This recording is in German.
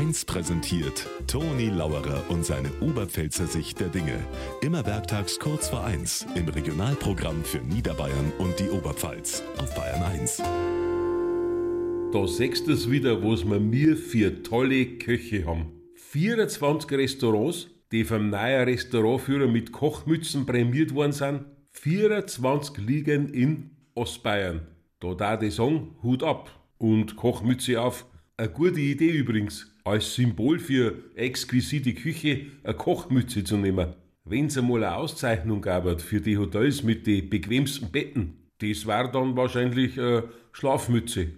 1 präsentiert Toni Lauerer und seine Oberpfälzer Sicht der Dinge. Immer werktags kurz vor 1 im Regionalprogramm für Niederbayern und die Oberpfalz auf Bayern 1. Da sechst es wieder, was wir mir für tolle Köche haben. 24 Restaurants, die vom neuen Restaurantführer mit Kochmützen prämiert worden sind. 24 liegen in Ostbayern. Da da ich sagen, Hut ab und Kochmütze auf. Eine gute Idee übrigens, als Symbol für exquisite Küche eine Kochmütze zu nehmen. Wenn's einmal eine Auszeichnung gab für die Hotels mit den bequemsten Betten, das war dann wahrscheinlich eine Schlafmütze.